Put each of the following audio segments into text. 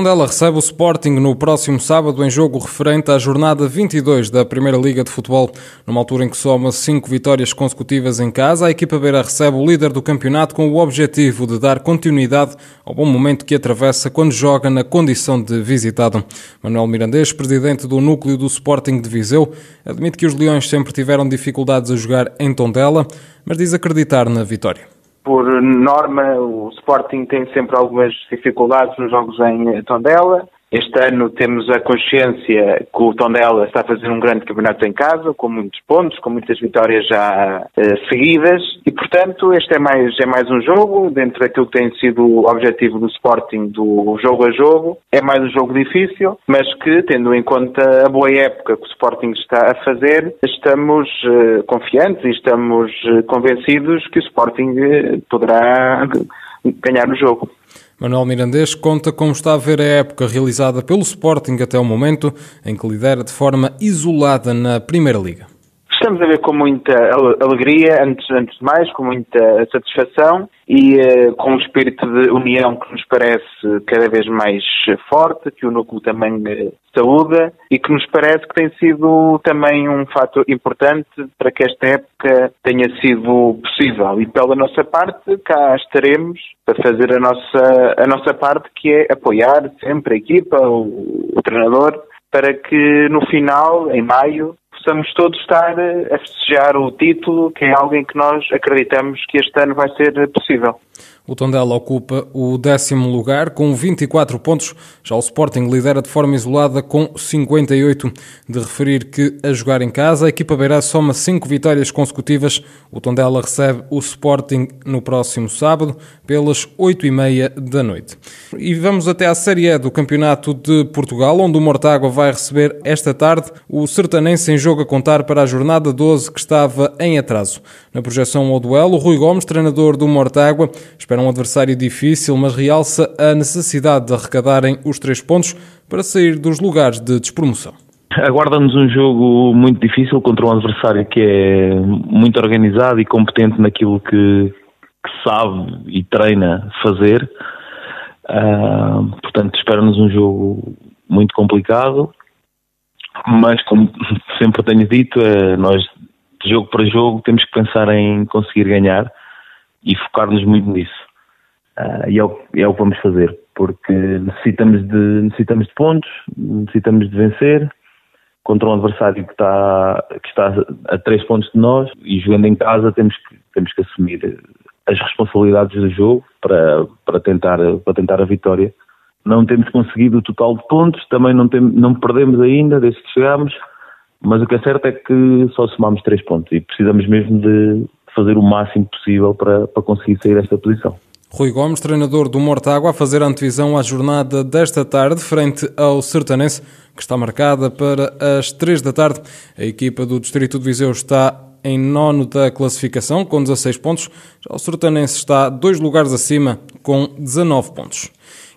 Tondela recebe o Sporting no próximo sábado em jogo referente à jornada 22 da Primeira Liga de Futebol. Numa altura em que soma cinco vitórias consecutivas em casa, a equipa beira recebe o líder do campeonato com o objetivo de dar continuidade ao bom momento que atravessa quando joga na condição de visitado. Manuel Mirandês, presidente do núcleo do Sporting de Viseu, admite que os Leões sempre tiveram dificuldades a jogar em Tondela, mas diz acreditar na vitória por norma, o Sporting tem sempre algumas dificuldades nos jogos em Tondela. Este ano temos a consciência que o Tondela está a fazer um grande campeonato em casa, com muitos pontos, com muitas vitórias já eh, seguidas, e portanto este é mais, é mais um jogo, dentro daquilo que tem sido o objetivo do Sporting do jogo a jogo. É mais um jogo difícil, mas que, tendo em conta a boa época que o Sporting está a fazer, estamos eh, confiantes e estamos eh, convencidos que o Sporting poderá ganhar o jogo. Manuel Mirandês conta como está a ver a época realizada pelo Sporting até o momento, em que lidera de forma isolada na Primeira Liga. Estamos a ver com muita alegria, antes, antes de mais, com muita satisfação e uh, com um espírito de união que nos parece cada vez mais forte, que o núcleo também uh, saúda e que nos parece que tem sido também um fator importante para que esta época tenha sido possível. E pela nossa parte, cá estaremos para fazer a nossa, a nossa parte, que é apoiar sempre a equipa, o, o treinador, para que no final, em maio, possamos todos estar a festejar o título, que é algo em que nós acreditamos que este ano vai ser possível. O Tondela ocupa o décimo lugar com 24 pontos. Já o Sporting lidera de forma isolada com 58. De referir que a jogar em casa, a equipa beirá soma 5 vitórias consecutivas. O Tondela recebe o Sporting no próximo sábado pelas 8 e meia da noite. E vamos até à Série E do Campeonato de Portugal, onde o Mortágua vai receber esta tarde o Sertanense em jogo a contar para a jornada 12 que estava em atraso. Na projeção ao duelo, Rui Gomes, treinador do Mortágua, espera um adversário difícil, mas realça a necessidade de arrecadarem os três pontos para sair dos lugares de despromoção. Aguarda-nos um jogo muito difícil contra um adversário que é muito organizado e competente naquilo que, que sabe e treina fazer. Uh, portanto, espera-nos um jogo muito complicado, mas como sempre tenho dito, é, nós de jogo para jogo temos que pensar em conseguir ganhar e focar-nos muito nisso. Uh, e é o, é o que vamos fazer, porque necessitamos de, necessitamos de pontos, necessitamos de vencer contra um adversário que está, que está a três pontos de nós e jogando em casa temos que, temos que assumir as responsabilidades do jogo para, para, tentar, para tentar a vitória. Não temos conseguido o total de pontos, também não, tem, não perdemos ainda desde que chegamos, mas o que é certo é que só somamos três pontos e precisamos mesmo de fazer o máximo possível para, para conseguir sair desta posição. Rui Gomes, treinador do Mortágua, a fazer a antevisão à jornada desta tarde, frente ao Sertanense, que está marcada para as 3 da tarde. A equipa do Distrito de Viseu está em nono da classificação, com 16 pontos. Já o Sertanense está dois lugares acima, com 19 pontos.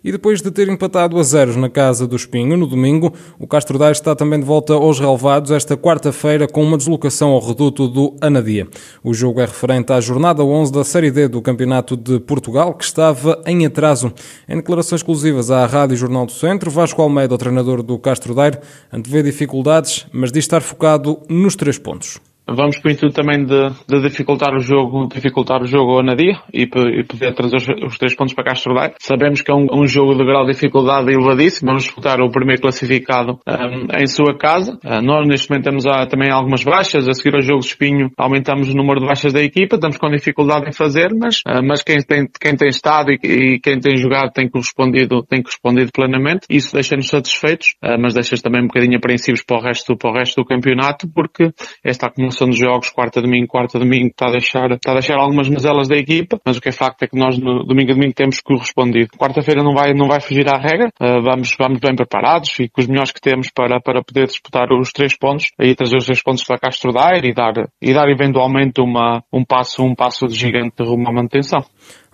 E depois de ter empatado a zeros na casa do Espinho no domingo, o Castro Daire está também de volta aos relevados esta quarta-feira com uma deslocação ao reduto do Anadia. O jogo é referente à jornada 11 da Série D do Campeonato de Portugal, que estava em atraso. Em declarações exclusivas à Rádio Jornal do Centro, Vasco Almeida, o treinador do Castro Daire, antevê dificuldades, mas diz estar focado nos três pontos. Vamos para o intuito também de, de, dificultar o jogo, dificultar o jogo ao Nadia e, e poder trazer os, os, três pontos para Castro Daire. Sabemos que é um, um, jogo de grau de dificuldade elevadíssimo. Vamos disputar o primeiro classificado um, em sua casa. Uh, nós neste momento temos uh, também algumas baixas. A seguir ao jogo de espinho aumentamos o número de baixas da equipa. Estamos com dificuldade em fazer, mas, uh, mas quem tem, quem tem estado e, e, quem tem jogado tem correspondido, tem correspondido plenamente. Isso deixa-nos satisfeitos, mas deixa também um bocadinho apreensivos para o resto, para o resto do campeonato porque esta acumulação dos jogos, quarta domingo, quarta domingo, está a deixar, está a deixar algumas mazelas da equipa, mas o que é facto é que nós no domingo a domingo temos correspondido. Quarta-feira não vai, não vai fugir à regra, uh, vamos, vamos bem preparados e com os melhores que temos para, para poder disputar os três pontos, aí trazer os três pontos para Castro Daire e dar, e dar eventualmente uma, um passo, um passo de gigante rumo à manutenção.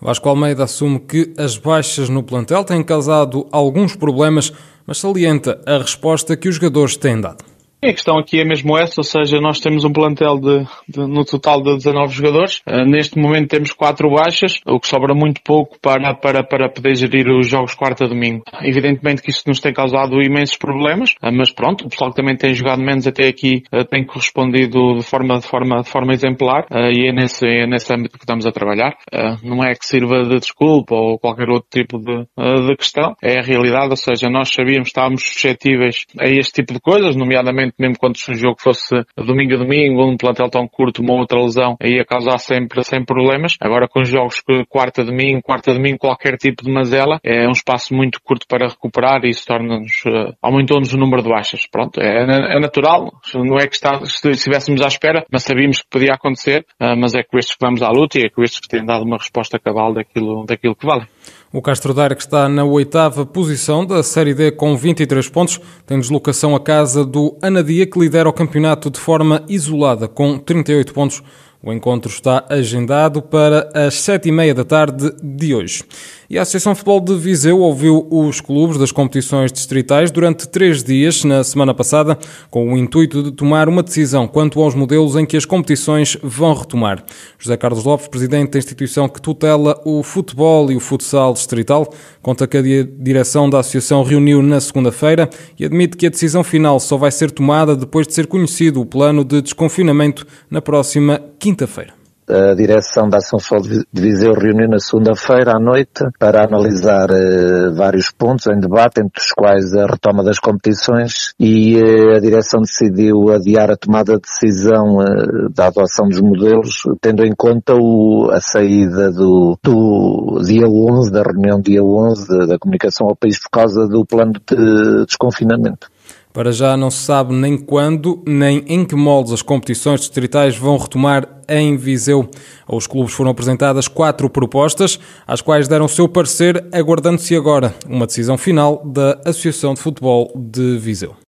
Vasco Almeida assume que as baixas no plantel têm causado alguns problemas, mas salienta a resposta que os jogadores têm dado. A questão aqui é mesmo essa, ou seja, nós temos um plantel de, de no total de 19 jogadores. Uh, neste momento temos quatro baixas, o que sobra muito pouco para, para, para poder gerir os jogos quarta domingo. Evidentemente que isso nos tem causado imensos problemas, uh, mas pronto, o pessoal que também tem jogado menos até aqui uh, tem correspondido de forma, de forma, de forma exemplar e é nesse, é nesse âmbito que estamos a trabalhar. não é que sirva de desculpa ou qualquer outro tipo de, de questão, é a realidade, ou seja, nós sabíamos, estávamos suscetíveis a este tipo de coisas, nomeadamente mesmo quando um jogo fosse domingo a domingo, um plantel tão curto, uma outra lesão, aí ia causar sempre, sem problemas. Agora com jogos que quarta domingo, quarta domingo, qualquer tipo de mazela, é um espaço muito curto para recuperar e isso torna-nos, uh, aumentou-nos o número de baixas. Pronto, é, é, natural, não é que está, se estivéssemos à espera, mas sabíamos que podia acontecer, uh, mas é com estes que vamos à luta e é com estes que têm dado uma resposta cabal daquilo, daquilo que vale. O Castro Daire, que está na oitava posição da Série D com 23 pontos, tem deslocação à casa do Anadia, que lidera o campeonato de forma isolada com 38 pontos. O encontro está agendado para as sete e meia da tarde de hoje. E a Associação Futebol de Viseu ouviu os clubes das competições distritais durante três dias na semana passada, com o intuito de tomar uma decisão quanto aos modelos em que as competições vão retomar. José Carlos Lopes, presidente da instituição que tutela o futebol e o futsal distrital, conta que a direção da associação reuniu na segunda-feira e admite que a decisão final só vai ser tomada depois de ser conhecido o plano de desconfinamento na próxima quinta-feira. A direção da Ação Social de Viseu reuniu na segunda-feira à noite para analisar uh, vários pontos em debate, entre os quais a retoma das competições e uh, a direção decidiu adiar a tomada de decisão uh, da adoção dos modelos, tendo em conta o, a saída do, do dia 11, da reunião dia 11 da, da comunicação ao país por causa do plano de desconfinamento. Para já não se sabe nem quando, nem em que moldes as competições distritais vão retomar em Viseu. Aos clubes foram apresentadas quatro propostas, às quais deram seu parecer, aguardando-se agora uma decisão final da Associação de Futebol de Viseu.